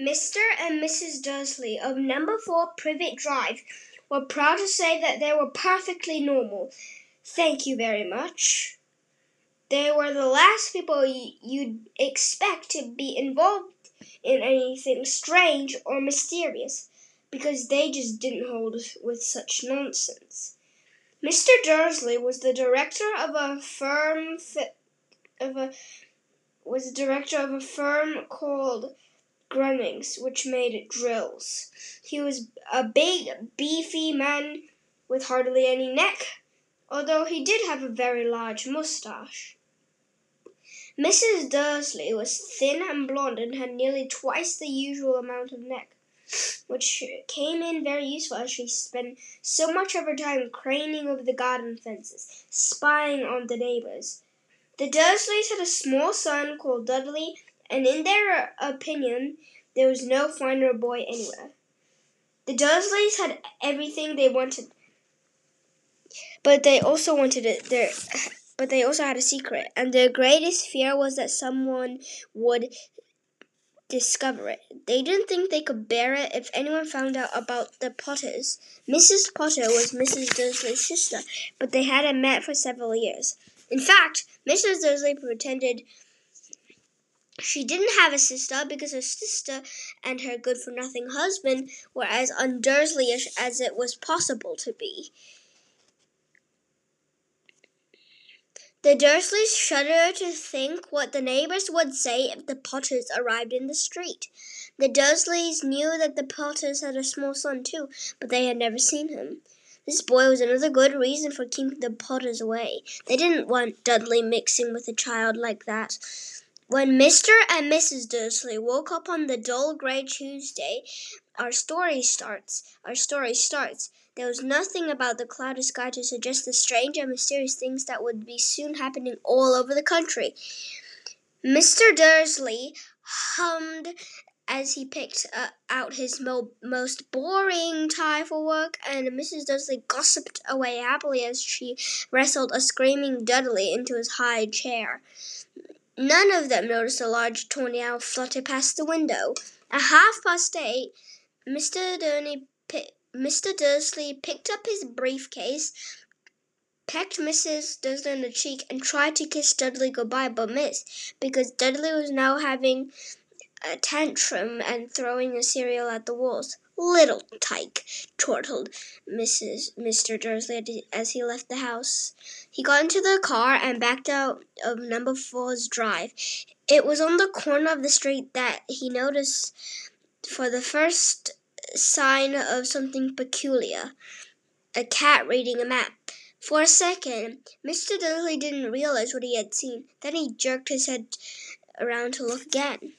Mr. and Mrs. Dursley of number 4 Privet Drive were proud to say that they were perfectly normal. Thank you very much. They were the last people you'd expect to be involved in anything strange or mysterious because they just didn't hold with such nonsense. Mr. Dursley was the director of a firm of a was the director of a firm called Grunnings, which made drills. He was a big, beefy man with hardly any neck, although he did have a very large mustache. Mrs. Dursley was thin and blonde and had nearly twice the usual amount of neck which came in very useful as she spent so much of her time craning over the garden fences, spying on the neighbors. The Dursleys had a small son called Dudley, and in their opinion, there was no finer boy anywhere. The Dursleys had everything they wanted, but they also wanted it. Their, but they also had a secret, and their greatest fear was that someone would discover it. They didn't think they could bear it if anyone found out about the Potters. Mrs. Potter was Mrs. Dursley's sister, but they hadn't met for several years. In fact, Mrs. Dursley pretended she didn't have a sister because her sister and her good for nothing husband were as undursley as it was possible to be. The Dursleys shuddered to think what the neighbors would say if the Potters arrived in the street. The Dursleys knew that the Potters had a small son too, but they had never seen him. This boy was another good reason for keeping the Potters away. They didn't want Dudley mixing with a child like that. When Mr. and Mrs. Dursley woke up on the dull gray Tuesday, our story starts. Our story starts. There was nothing about the cloudy sky to suggest the strange and mysterious things that would be soon happening all over the country. Mr. Dursley hummed as he picked uh, out his mo- most boring tie for work, and Mrs. Dursley gossiped away happily as she wrestled a screaming Dudley into his high chair. None of them noticed a large tawny owl flutter past the window. At half past eight, Mr. Dursley picked Mr. Dursley picked up his briefcase, pecked Mrs. Dursley on the cheek, and tried to kiss Dudley goodbye, but missed, because Dudley was now having a tantrum and throwing the cereal at the walls. Little tyke, chortled Mrs. Mr. Dursley as he left the house. He got into the car and backed out of number four's drive. It was on the corner of the street that he noticed for the first sign of something peculiar a cat reading a map. For a second, Mr. Dursley didn't realize what he had seen. Then he jerked his head around to look again.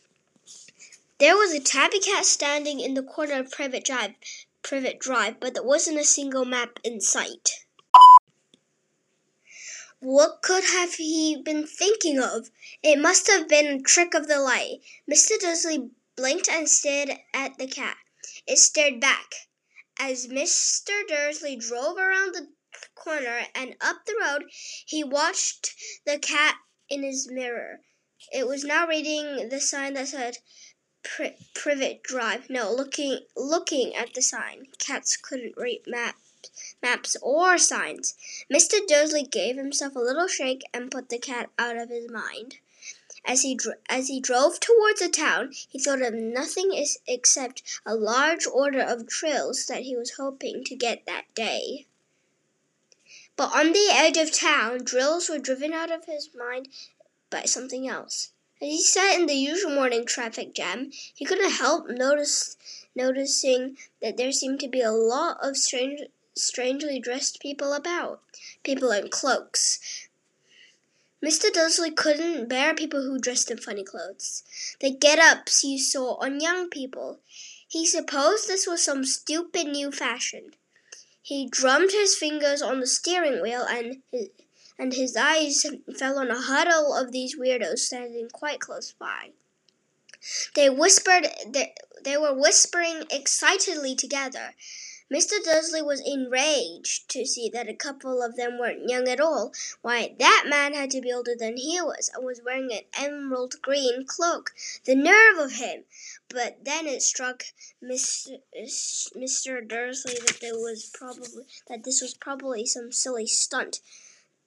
There was a tabby cat standing in the corner of Private Drive, Privet Drive, but there wasn't a single map in sight. What could have he been thinking of? It must have been a trick of the light. Mr. Dursley blinked and stared at the cat. It stared back. As Mr. Dursley drove around the corner and up the road, he watched the cat in his mirror. It was now reading the sign that said Pri- Privet Drive. No, looking looking at the sign. Cats couldn't read maps maps or signs. Mr. Dursley gave himself a little shake and put the cat out of his mind. As he as he drove towards the town, he thought of nothing is- except a large order of trills that he was hoping to get that day. But on the edge of town, drills were driven out of his mind by something else. As he sat in the usual morning traffic jam, he couldn't help notice noticing that there seemed to be a lot of strange strangely dressed people about. People in cloaks, Mr. Dursley couldn't bear people who dressed in funny clothes. The get-ups you saw on young people. He supposed this was some stupid new fashion. He drummed his fingers on the steering wheel and his, and his eyes fell on a huddle of these weirdos standing quite close by. They whispered they, they were whispering excitedly together. Mr. Dursley was enraged to see that a couple of them weren't young at all. Why, that man had to be older than he was, and was wearing an emerald green cloak. The nerve of him! But then it struck Mr. Mr. Dursley that there was probably that this was probably some silly stunt.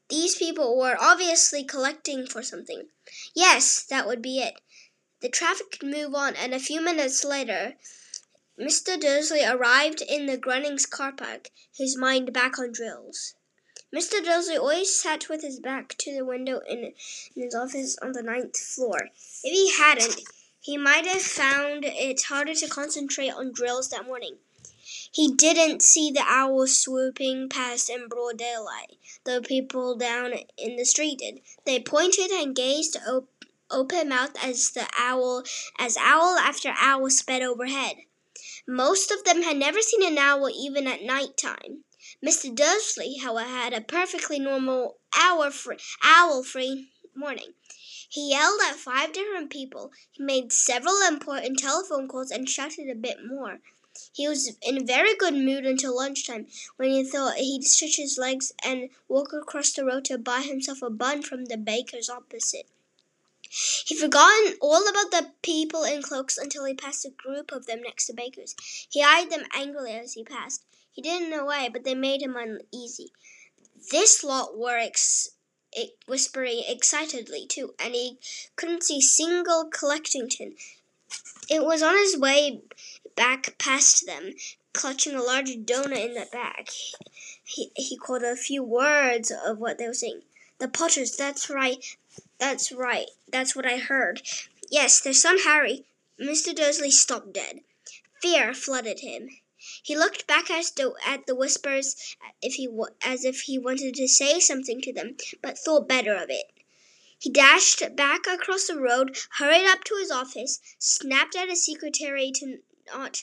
These people were obviously collecting for something. Yes, that would be it. The traffic could move on, and a few minutes later Mr. Dursley arrived in the Grunnings car park, his mind back on drills. Mr. Dursley always sat with his back to the window in, in his office on the ninth floor. If he hadn't, he might have found it harder to concentrate on drills that morning. He didn't see the owl swooping past in broad daylight, though people down in the street did. They pointed and gazed op- open mouthed as the owl as owl after owl sped overhead. Most of them had never seen an owl even at night time. Mr. Dursley, however, had a perfectly normal hour free, morning. He yelled at five different people. He made several important telephone calls and shouted a bit more. He was in a very good mood until lunchtime, when he thought he'd stretch his legs and walk across the road to buy himself a bun from the baker's opposite. He'd forgotten all about the people in cloaks until he passed a group of them next to Baker's. He eyed them angrily as he passed. He didn't know why, but they made him uneasy. This lot were ex- whispering excitedly, too, and he couldn't see single collecting tin. It was on his way back past them, clutching a large donut in the bag. He, he caught a few words of what they were saying. The Potters, that's right, that's right. That's what I heard. Yes, their son Harry. Mr. Dursley stopped dead. Fear flooded him. He looked back at the, at the whispers if he, as if he wanted to say something to them, but thought better of it. He dashed back across the road, hurried up to his office, snapped at his secretary to not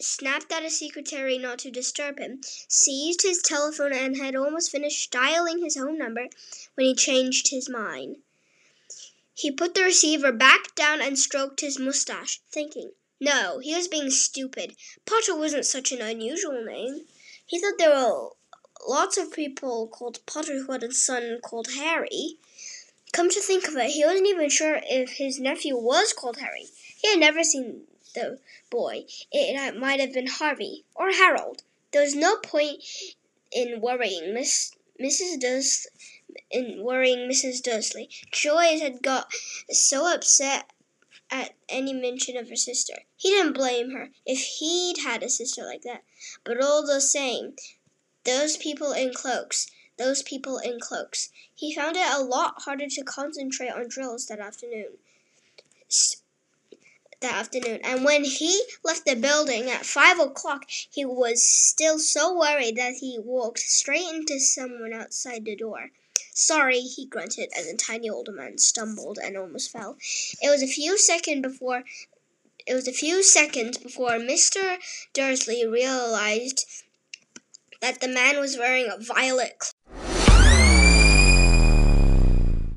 snapped at a secretary not to disturb him, seized his telephone, and had almost finished dialing his home number when he changed his mind. He put the receiver back down and stroked his mustache, thinking. No, he was being stupid. Potter wasn't such an unusual name. He thought there were lots of people called Potter who had a son called Harry. Come to think of it, he wasn't even sure if his nephew was called Harry. He had never seen the boy. It uh, might have been Harvey or Harold. There was no point in worrying Miss Mrs. Durs in worrying Mrs. Dursley. Joyce had got so upset at any mention of her sister. He didn't blame her if he'd had a sister like that. But all the same, those people in cloaks, those people in cloaks. He found it a lot harder to concentrate on drills that afternoon that afternoon, and when he left the building at five o'clock, he was still so worried that he walked straight into someone outside the door. Sorry, he grunted as a tiny old man stumbled and almost fell. It was a few seconds before it was a few seconds before Mr. Dursley realized that the man was wearing a violet